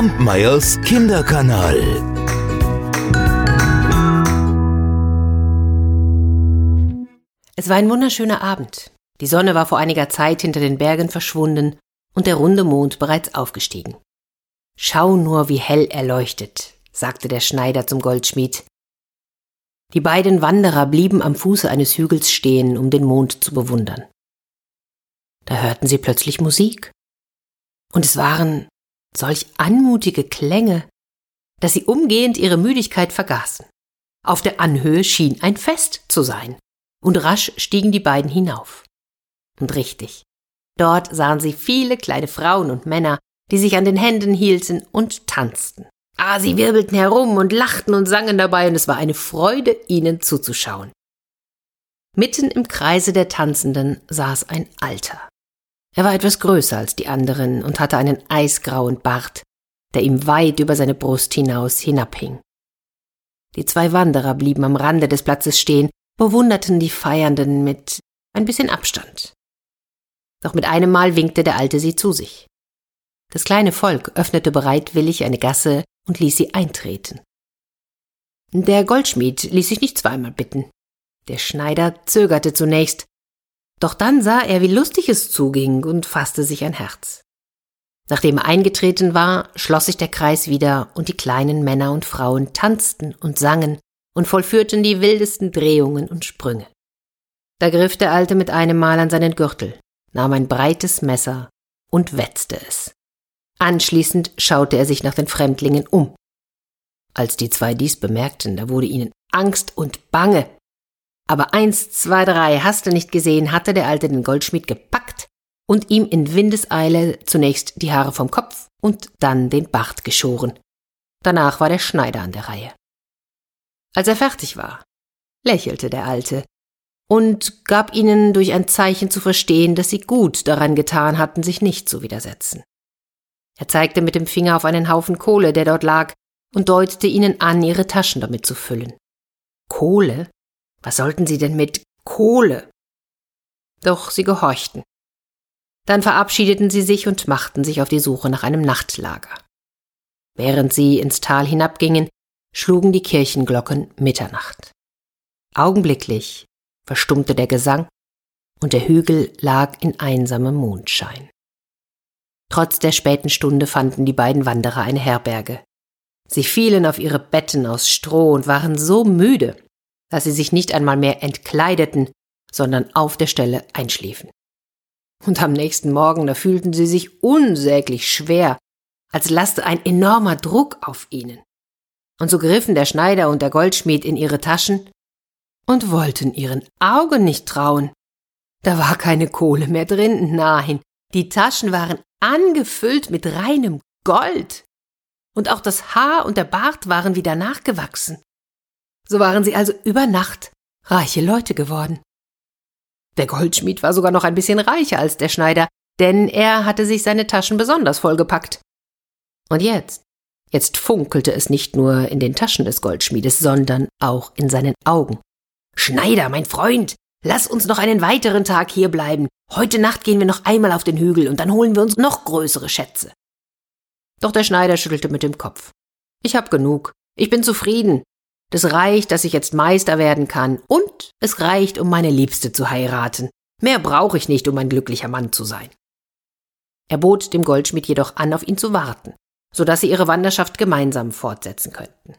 Kampmeyers Kinderkanal. Es war ein wunderschöner Abend. Die Sonne war vor einiger Zeit hinter den Bergen verschwunden und der runde Mond bereits aufgestiegen. Schau nur, wie hell er leuchtet, sagte der Schneider zum Goldschmied. Die beiden Wanderer blieben am Fuße eines Hügels stehen, um den Mond zu bewundern. Da hörten sie plötzlich Musik. Und es waren solch anmutige Klänge, dass sie umgehend ihre Müdigkeit vergaßen. Auf der Anhöhe schien ein Fest zu sein, und rasch stiegen die beiden hinauf. Und richtig, dort sahen sie viele kleine Frauen und Männer, die sich an den Händen hielten und tanzten. Ah, sie wirbelten herum und lachten und sangen dabei, und es war eine Freude, ihnen zuzuschauen. Mitten im Kreise der Tanzenden saß ein Alter. Er war etwas größer als die anderen und hatte einen eisgrauen Bart, der ihm weit über seine Brust hinaus hinabhing. Die zwei Wanderer blieben am Rande des Platzes stehen, bewunderten die Feiernden mit ein bisschen Abstand. Doch mit einem Mal winkte der Alte sie zu sich. Das kleine Volk öffnete bereitwillig eine Gasse und ließ sie eintreten. Der Goldschmied ließ sich nicht zweimal bitten. Der Schneider zögerte zunächst, doch dann sah er, wie lustig es zuging und fasste sich ein Herz. Nachdem er eingetreten war, schloss sich der Kreis wieder und die kleinen Männer und Frauen tanzten und sangen und vollführten die wildesten Drehungen und Sprünge. Da griff der Alte mit einem Mal an seinen Gürtel, nahm ein breites Messer und wetzte es. Anschließend schaute er sich nach den Fremdlingen um. Als die zwei dies bemerkten, da wurde ihnen Angst und Bange, aber eins, zwei, drei, hast du nicht gesehen, hatte der Alte den Goldschmied gepackt und ihm in Windeseile zunächst die Haare vom Kopf und dann den Bart geschoren. Danach war der Schneider an der Reihe. Als er fertig war, lächelte der Alte und gab ihnen durch ein Zeichen zu verstehen, dass sie gut daran getan hatten, sich nicht zu widersetzen. Er zeigte mit dem Finger auf einen Haufen Kohle, der dort lag, und deutete ihnen an, ihre Taschen damit zu füllen. Kohle? Was sollten sie denn mit Kohle? Doch sie gehorchten. Dann verabschiedeten sie sich und machten sich auf die Suche nach einem Nachtlager. Während sie ins Tal hinabgingen, schlugen die Kirchenglocken Mitternacht. Augenblicklich verstummte der Gesang und der Hügel lag in einsamem Mondschein. Trotz der späten Stunde fanden die beiden Wanderer eine Herberge. Sie fielen auf ihre Betten aus Stroh und waren so müde, dass sie sich nicht einmal mehr entkleideten, sondern auf der Stelle einschliefen. Und am nächsten Morgen, da fühlten sie sich unsäglich schwer, als laste ein enormer Druck auf ihnen. Und so griffen der Schneider und der Goldschmied in ihre Taschen und wollten ihren Augen nicht trauen. Da war keine Kohle mehr drin, nein, die Taschen waren angefüllt mit reinem Gold. Und auch das Haar und der Bart waren wieder nachgewachsen. So waren sie also über Nacht reiche Leute geworden. Der Goldschmied war sogar noch ein bisschen reicher als der Schneider, denn er hatte sich seine Taschen besonders vollgepackt. Und jetzt, jetzt funkelte es nicht nur in den Taschen des Goldschmiedes, sondern auch in seinen Augen. Schneider, mein Freund, lass uns noch einen weiteren Tag hier bleiben. Heute Nacht gehen wir noch einmal auf den Hügel und dann holen wir uns noch größere Schätze. Doch der Schneider schüttelte mit dem Kopf. Ich hab genug. Ich bin zufrieden. Das reicht, dass ich jetzt Meister werden kann, und es reicht, um meine Liebste zu heiraten. Mehr brauche ich nicht, um ein glücklicher Mann zu sein. Er bot dem Goldschmied jedoch an, auf ihn zu warten, so dass sie ihre Wanderschaft gemeinsam fortsetzen könnten.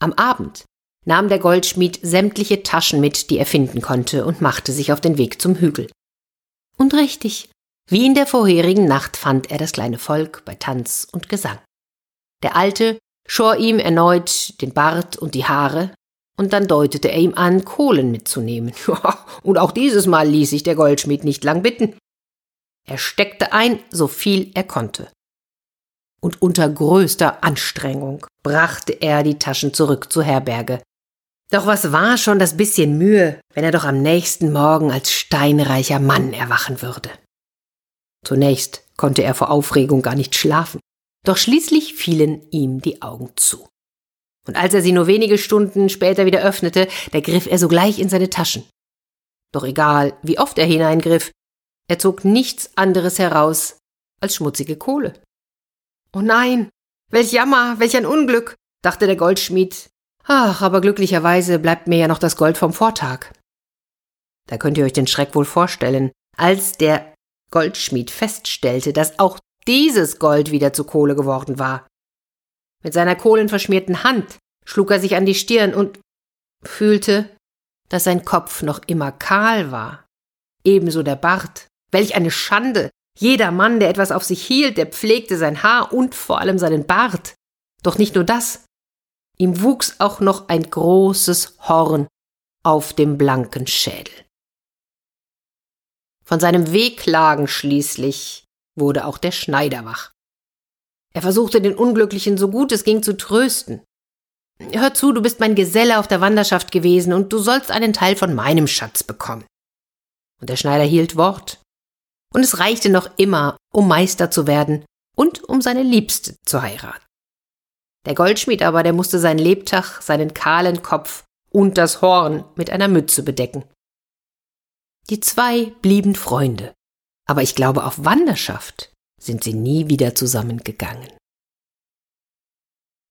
Am Abend nahm der Goldschmied sämtliche Taschen mit, die er finden konnte, und machte sich auf den Weg zum Hügel. Und richtig, wie in der vorherigen Nacht fand er das kleine Volk bei Tanz und Gesang. Der Alte schor ihm erneut den Bart und die Haare, und dann deutete er ihm an, Kohlen mitzunehmen. und auch dieses Mal ließ sich der Goldschmied nicht lang bitten. Er steckte ein, so viel er konnte. Und unter größter Anstrengung brachte er die Taschen zurück zur Herberge. Doch was war schon das bisschen Mühe, wenn er doch am nächsten Morgen als steinreicher Mann erwachen würde? Zunächst konnte er vor Aufregung gar nicht schlafen. Doch schließlich fielen ihm die Augen zu. Und als er sie nur wenige Stunden später wieder öffnete, da griff er sogleich in seine Taschen. Doch egal, wie oft er hineingriff, er zog nichts anderes heraus als schmutzige Kohle. Oh nein, Welch Jammer, welch ein Unglück, dachte der Goldschmied. Ach, aber glücklicherweise bleibt mir ja noch das Gold vom Vortag. Da könnt ihr euch den Schreck wohl vorstellen, als der Goldschmied feststellte, dass auch dieses Gold wieder zu Kohle geworden war. Mit seiner kohlenverschmierten Hand schlug er sich an die Stirn und fühlte, dass sein Kopf noch immer kahl war. Ebenso der Bart. Welch eine Schande! Jeder Mann, der etwas auf sich hielt, der pflegte sein Haar und vor allem seinen Bart. Doch nicht nur das. Ihm wuchs auch noch ein großes Horn auf dem blanken Schädel. Von seinem Wehklagen schließlich wurde auch der Schneider wach. Er versuchte den Unglücklichen so gut es ging zu trösten. Hör zu, du bist mein Geselle auf der Wanderschaft gewesen und du sollst einen Teil von meinem Schatz bekommen. Und der Schneider hielt Wort. Und es reichte noch immer, um Meister zu werden und um seine Liebste zu heiraten. Der Goldschmied aber, der musste sein Lebtag, seinen kahlen Kopf und das Horn mit einer Mütze bedecken. Die zwei blieben Freunde, aber ich glaube, auf Wanderschaft sind sie nie wieder zusammengegangen.